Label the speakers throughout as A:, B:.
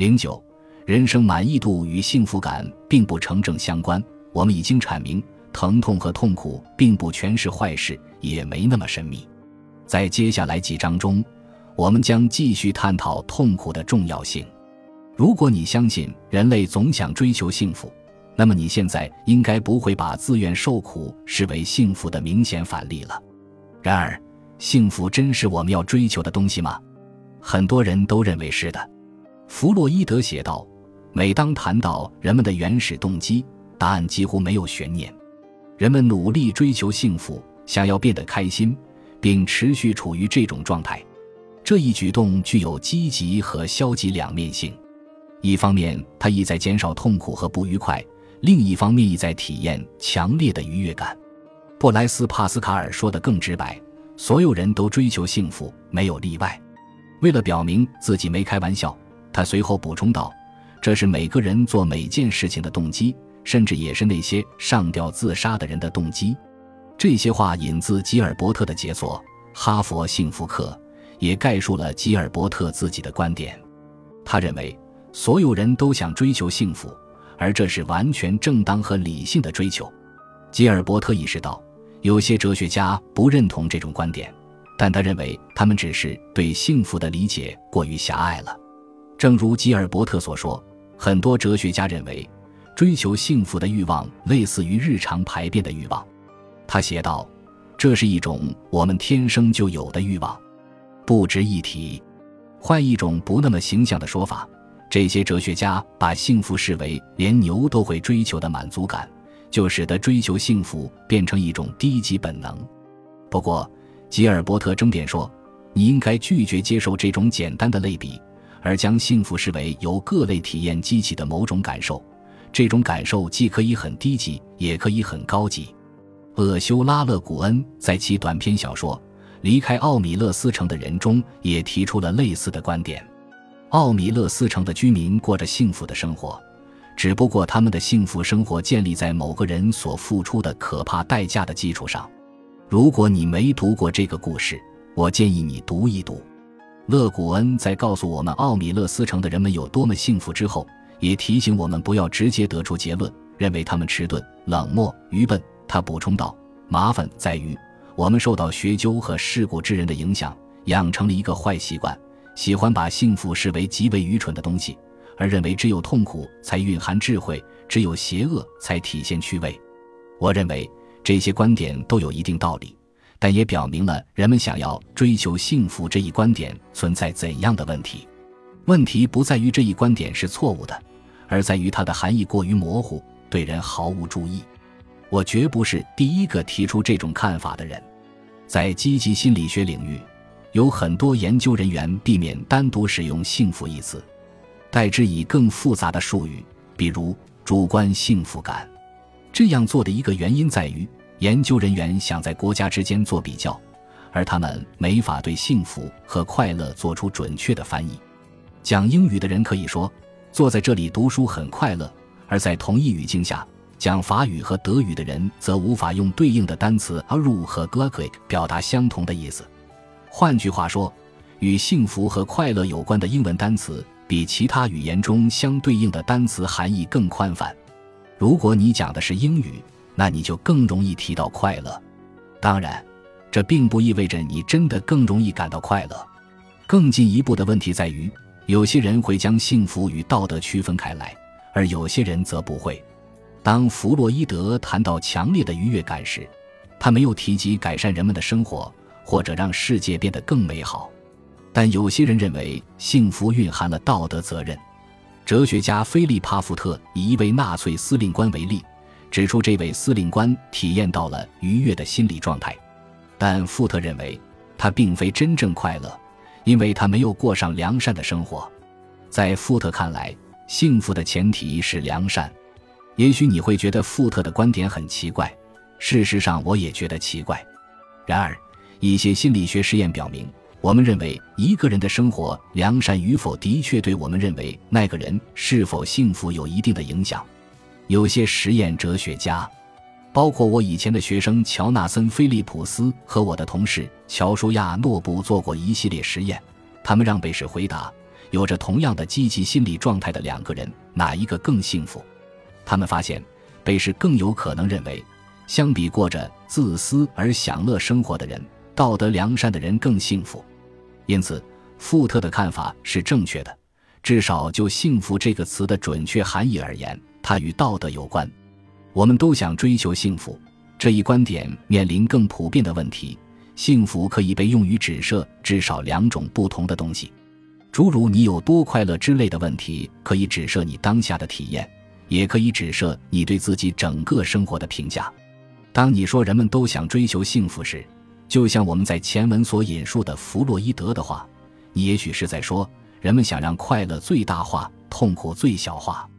A: 零九，人生满意度与幸福感并不成正相关。我们已经阐明，疼痛和痛苦并不全是坏事，也没那么神秘。在接下来几章中，我们将继续探讨痛苦的重要性。如果你相信人类总想追求幸福，那么你现在应该不会把自愿受苦视为幸福的明显反例了。然而，幸福真是我们要追求的东西吗？很多人都认为是的。弗洛伊德写道：“每当谈到人们的原始动机，答案几乎没有悬念。人们努力追求幸福，想要变得开心，并持续处于这种状态。这一举动具有积极和消极两面性。一方面，它意在减少痛苦和不愉快；另一方面，意在体验强烈的愉悦感。”布莱斯·帕斯卡尔说的更直白：“所有人都追求幸福，没有例外。”为了表明自己没开玩笑，他随后补充道：“这是每个人做每件事情的动机，甚至也是那些上吊自杀的人的动机。”这些话引自吉尔伯特的杰作《哈佛幸福课》，也概述了吉尔伯特自己的观点。他认为，所有人都想追求幸福，而这是完全正当和理性的追求。吉尔伯特意识到，有些哲学家不认同这种观点。但他认为，他们只是对幸福的理解过于狭隘了。正如吉尔伯特所说，很多哲学家认为，追求幸福的欲望类似于日常排便的欲望。他写道：“这是一种我们天生就有的欲望，不值一提。”换一种不那么形象的说法，这些哲学家把幸福视为连牛都会追求的满足感，就使得追求幸福变成一种低级本能。不过，吉尔伯特争辩说：“你应该拒绝接受这种简单的类比，而将幸福视为由各类体验激起的某种感受。这种感受既可以很低级，也可以很高级。”厄修拉·勒古恩在其短篇小说《离开奥米勒斯城的人》中也提出了类似的观点。奥米勒斯城的居民过着幸福的生活，只不过他们的幸福生活建立在某个人所付出的可怕代价的基础上。如果你没读过这个故事，我建议你读一读。勒古恩在告诉我们奥米勒斯城的人们有多么幸福之后，也提醒我们不要直接得出结论，认为他们迟钝、冷漠、愚笨。他补充道：“麻烦在于，我们受到学究和世故之人的影响，养成了一个坏习惯，喜欢把幸福视为极为愚蠢的东西，而认为只有痛苦才蕴含智慧，只有邪恶才体现趣味。”我认为。这些观点都有一定道理，但也表明了人们想要追求幸福这一观点存在怎样的问题。问题不在于这一观点是错误的，而在于它的含义过于模糊，对人毫无注意。我绝不是第一个提出这种看法的人。在积极心理学领域，有很多研究人员避免单独使用“幸福”一词，代之以更复杂的术语，比如主观幸福感。这样做的一个原因在于，研究人员想在国家之间做比较，而他们没法对幸福和快乐做出准确的翻译。讲英语的人可以说，坐在这里读书很快乐；而在同一语境下，讲法语和德语的人则无法用对应的单词 a r u 和 glücklich 表达相同的意思。换句话说，与幸福和快乐有关的英文单词，比其他语言中相对应的单词含义更宽泛。如果你讲的是英语，那你就更容易提到快乐。当然，这并不意味着你真的更容易感到快乐。更进一步的问题在于，有些人会将幸福与道德区分开来，而有些人则不会。当弗洛伊德谈到强烈的愉悦感时，他没有提及改善人们的生活或者让世界变得更美好。但有些人认为，幸福蕴含了道德责任。哲学家菲利帕福特以一位纳粹司令官为例，指出这位司令官体验到了愉悦的心理状态，但富特认为他并非真正快乐，因为他没有过上良善的生活。在富特看来，幸福的前提是良善。也许你会觉得富特的观点很奇怪，事实上我也觉得奇怪。然而，一些心理学实验表明。我们认为一个人的生活良善与否，的确对我们认为那个人是否幸福有一定的影响。有些实验哲学家，包括我以前的学生乔纳森·菲利普斯和我的同事乔舒亚·诺布做过一系列实验。他们让被试回答：有着同样的积极心理状态的两个人，哪一个更幸福？他们发现，贝氏更有可能认为，相比过着自私而享乐生活的人，道德良善的人更幸福。因此，富特的看法是正确的，至少就“幸福”这个词的准确含义而言，它与道德有关。我们都想追求幸福，这一观点面临更普遍的问题：幸福可以被用于指涉至少两种不同的东西。诸如你有多快乐之类的问题，可以指涉你当下的体验，也可以指涉你对自己整个生活的评价。当你说人们都想追求幸福时，就像我们在前文所引述的弗洛伊德的话，你也许是在说人们想让快乐最大化，痛苦最小化。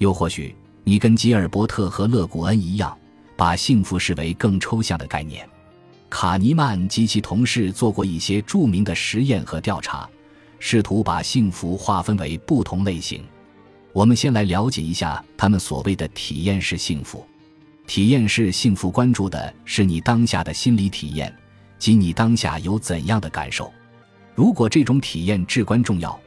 A: 又或许你跟吉尔伯特和勒古恩一样，把幸福视为更抽象的概念。卡尼曼及其同事做过一些著名的实验和调查。试图把幸福划分为不同类型。我们先来了解一下他们所谓的体验式幸福。体验式幸福关注的是你当下的心理体验，及你当下有怎样的感受。如果这种体验至关重要，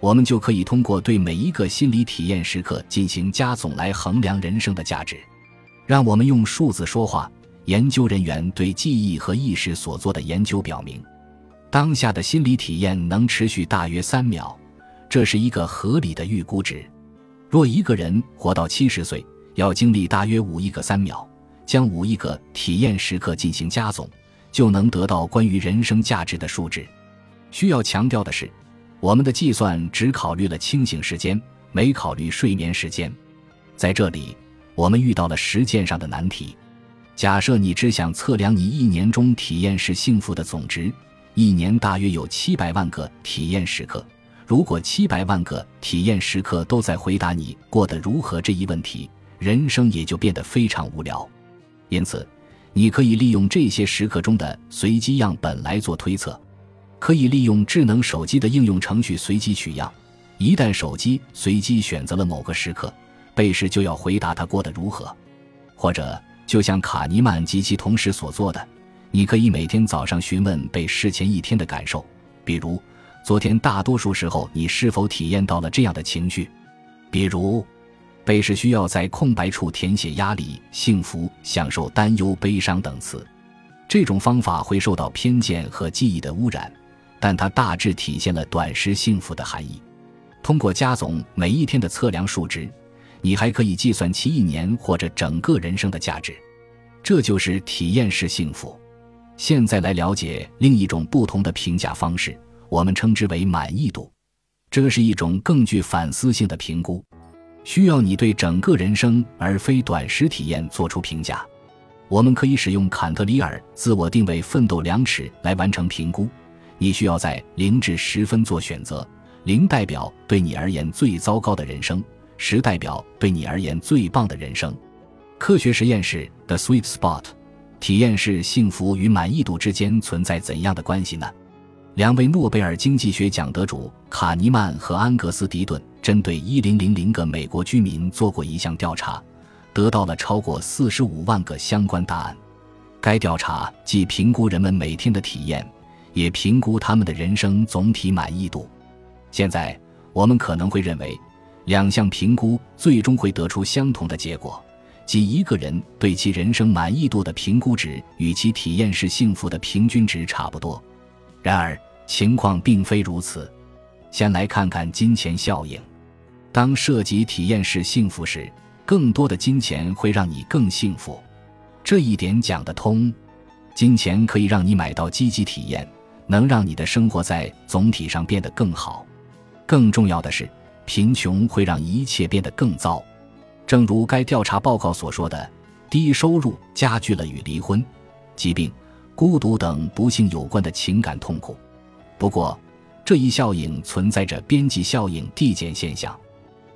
A: 我们就可以通过对每一个心理体验时刻进行加总来衡量人生的价值。让我们用数字说话。研究人员对记忆和意识所做的研究表明。当下的心理体验能持续大约三秒，这是一个合理的预估值。若一个人活到七十岁，要经历大约五亿个三秒，将五亿个体验时刻进行加总，就能得到关于人生价值的数值。需要强调的是，我们的计算只考虑了清醒时间，没考虑睡眠时间。在这里，我们遇到了实践上的难题。假设你只想测量你一年中体验是幸福的总值。一年大约有七百万个体验时刻。如果七百万个体验时刻都在回答你过得如何这一问题，人生也就变得非常无聊。因此，你可以利用这些时刻中的随机样本来做推测，可以利用智能手机的应用程序随机取样。一旦手机随机选择了某个时刻，被试就要回答他过得如何。或者，就像卡尼曼及其同事所做的。你可以每天早上询问被试前一天的感受，比如昨天大多数时候你是否体验到了这样的情绪，比如被试需要在空白处填写压力、幸福、享受、担忧、悲伤等词。这种方法会受到偏见和记忆的污染，但它大致体现了短时幸福的含义。通过加总每一天的测量数值，你还可以计算其一年或者整个人生的价值。这就是体验式幸福。现在来了解另一种不同的评价方式，我们称之为满意度。这是一种更具反思性的评估，需要你对整个人生而非短时体验做出评价。我们可以使用坎特里尔自我定位奋斗量尺来完成评估。你需要在零至十分做选择，零代表对你而言最糟糕的人生，十代表对你而言最棒的人生。科学实验室 The Sweet Spot。体验式幸福与满意度之间存在怎样的关系呢？两位诺贝尔经济学奖得主卡尼曼和安格斯迪顿针对一零零零个美国居民做过一项调查，得到了超过四十五万个相关答案。该调查既评估人们每天的体验，也评估他们的人生总体满意度。现在我们可能会认为，两项评估最终会得出相同的结果。即一个人对其人生满意度的评估值与其体验式幸福的平均值差不多，然而情况并非如此。先来看看金钱效应。当涉及体验式幸福时，更多的金钱会让你更幸福，这一点讲得通。金钱可以让你买到积极体验，能让你的生活在总体上变得更好。更重要的是，贫穷会让一切变得更糟。正如该调查报告所说的，低收入加剧了与离婚、疾病、孤独等不幸有关的情感痛苦。不过，这一效应存在着边际效应递减现象。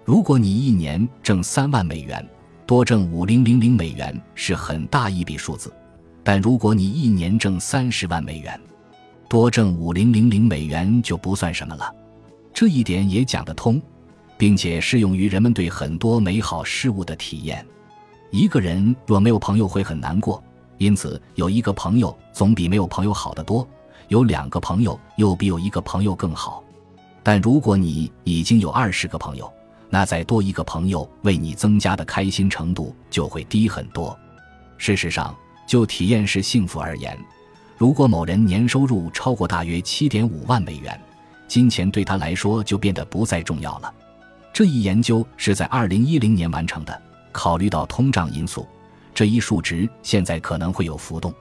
A: 如果你一年挣三万美元，多挣五零零零美元是很大一笔数字；但如果你一年挣三十万美元，多挣五零零零美元就不算什么了。这一点也讲得通。并且适用于人们对很多美好事物的体验。一个人若没有朋友会很难过，因此有一个朋友总比没有朋友好得多。有两个朋友又比有一个朋友更好。但如果你已经有二十个朋友，那再多一个朋友为你增加的开心程度就会低很多。事实上，就体验式幸福而言，如果某人年收入超过大约七点五万美元，金钱对他来说就变得不再重要了。这一研究是在二零一零年完成的。考虑到通胀因素，这一数值现在可能会有浮动。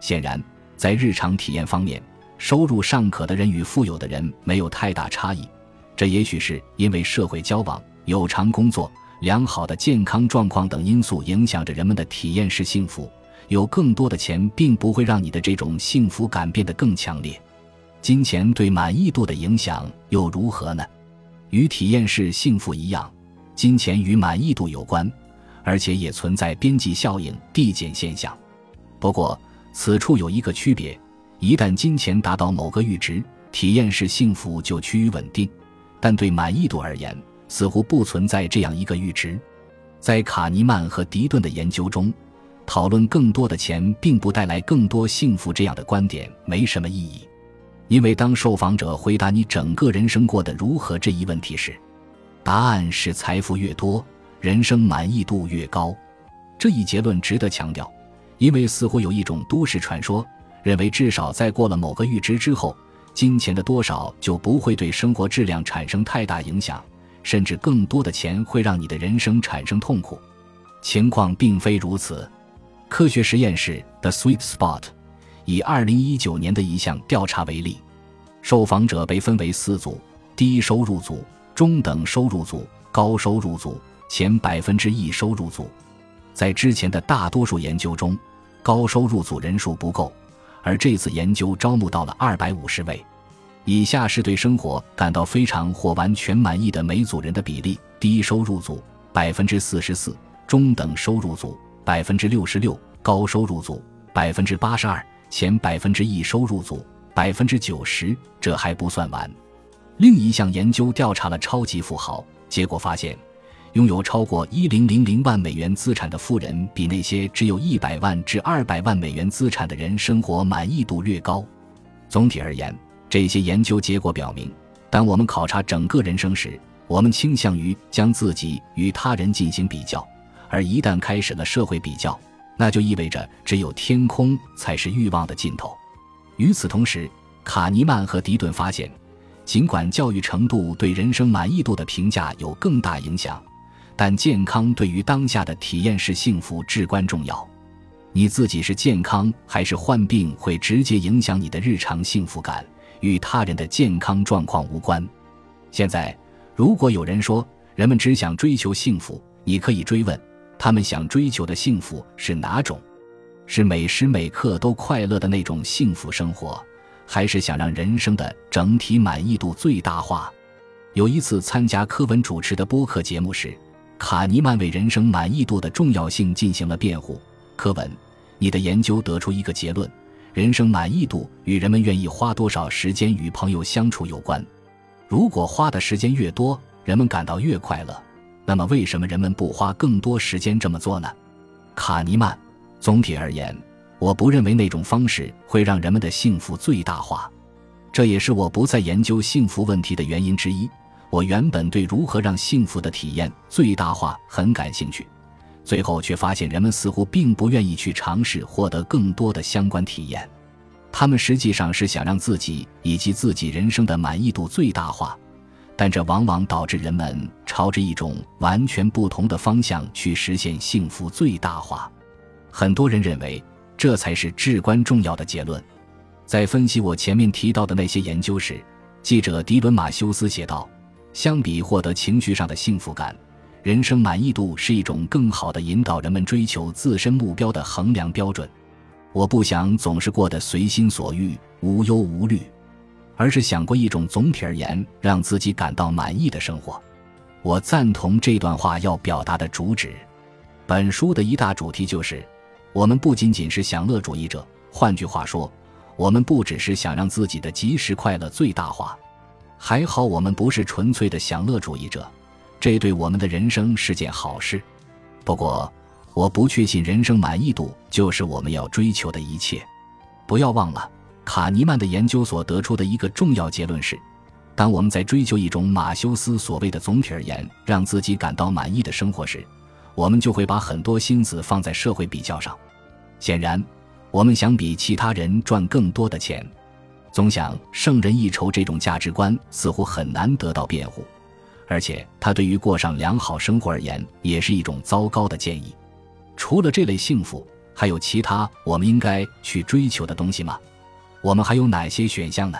A: 显然，在日常体验方面，收入尚可的人与富有的人没有太大差异。这也许是因为社会交往、有偿工作、良好的健康状况等因素影响着人们的体验式幸福。有更多的钱并不会让你的这种幸福感变得更强烈。金钱对满意度的影响又如何呢？与体验式幸福一样，金钱与满意度有关，而且也存在边际效应递减现象。不过，此处有一个区别：一旦金钱达到某个阈值，体验式幸福就趋于稳定；但对满意度而言，似乎不存在这样一个阈值。在卡尼曼和迪顿的研究中。讨论更多的钱并不带来更多幸福，这样的观点没什么意义，因为当受访者回答你整个人生过得如何这一问题时，答案是财富越多，人生满意度越高。这一结论值得强调，因为似乎有一种都市传说，认为至少在过了某个阈值之后，金钱的多少就不会对生活质量产生太大影响，甚至更多的钱会让你的人生产生痛苦。情况并非如此。科学实验室 The Sweet Spot 以二零一九年的一项调查为例，受访者被分为四组：低收入组、中等收入组、高收入组、前百分之一收入组。在之前的大多数研究中，高收入组人数不够，而这次研究招募到了二百五十位。以下是对生活感到非常或完全满意的每组人的比例：低收入组百分之四十四，中等收入组。百分之六十六，高收入组百分之八十二，前百分之一收入组百分之九十。这还不算完，另一项研究调查了超级富豪，结果发现，拥有超过一零零零万美元资产的富人，比那些只有一百万至二百万美元资产的人生活满意度略高。总体而言，这些研究结果表明，当我们考察整个人生时，我们倾向于将自己与他人进行比较。而一旦开始了社会比较，那就意味着只有天空才是欲望的尽头。与此同时，卡尼曼和迪顿发现，尽管教育程度对人生满意度的评价有更大影响，但健康对于当下的体验式幸福至关重要。你自己是健康还是患病，会直接影响你的日常幸福感，与他人的健康状况无关。现在，如果有人说人们只想追求幸福，你可以追问。他们想追求的幸福是哪种？是每时每刻都快乐的那种幸福生活，还是想让人生的整体满意度最大化？有一次参加科文主持的播客节目时，卡尼曼为人生满意度的重要性进行了辩护。科文，你的研究得出一个结论：人生满意度与人们愿意花多少时间与朋友相处有关。如果花的时间越多，人们感到越快乐。那么，为什么人们不花更多时间这么做呢？卡尼曼，总体而言，我不认为那种方式会让人们的幸福最大化。这也是我不再研究幸福问题的原因之一。我原本对如何让幸福的体验最大化很感兴趣，最后却发现人们似乎并不愿意去尝试获得更多的相关体验。他们实际上是想让自己以及自己人生的满意度最大化。但这往往导致人们朝着一种完全不同的方向去实现幸福最大化。很多人认为这才是至关重要的结论。在分析我前面提到的那些研究时，记者迪伦·马修斯写道：“相比获得情绪上的幸福感，人生满意度是一种更好的引导人们追求自身目标的衡量标准。我不想总是过得随心所欲、无忧无虑。”而是想过一种总体而言让自己感到满意的生活。我赞同这段话要表达的主旨。本书的一大主题就是，我们不仅仅是享乐主义者。换句话说，我们不只是想让自己的即时快乐最大化。还好我们不是纯粹的享乐主义者，这对我们的人生是件好事。不过，我不确信人生满意度就是我们要追求的一切。不要忘了。卡尼曼的研究所得出的一个重要结论是，当我们在追求一种马修斯所谓的总体而言让自己感到满意的生活时，我们就会把很多心思放在社会比较上。显然，我们想比其他人赚更多的钱，总想胜人一筹这种价值观似乎很难得到辩护，而且它对于过上良好生活而言也是一种糟糕的建议。除了这类幸福，还有其他我们应该去追求的东西吗？我们还有哪些选项呢？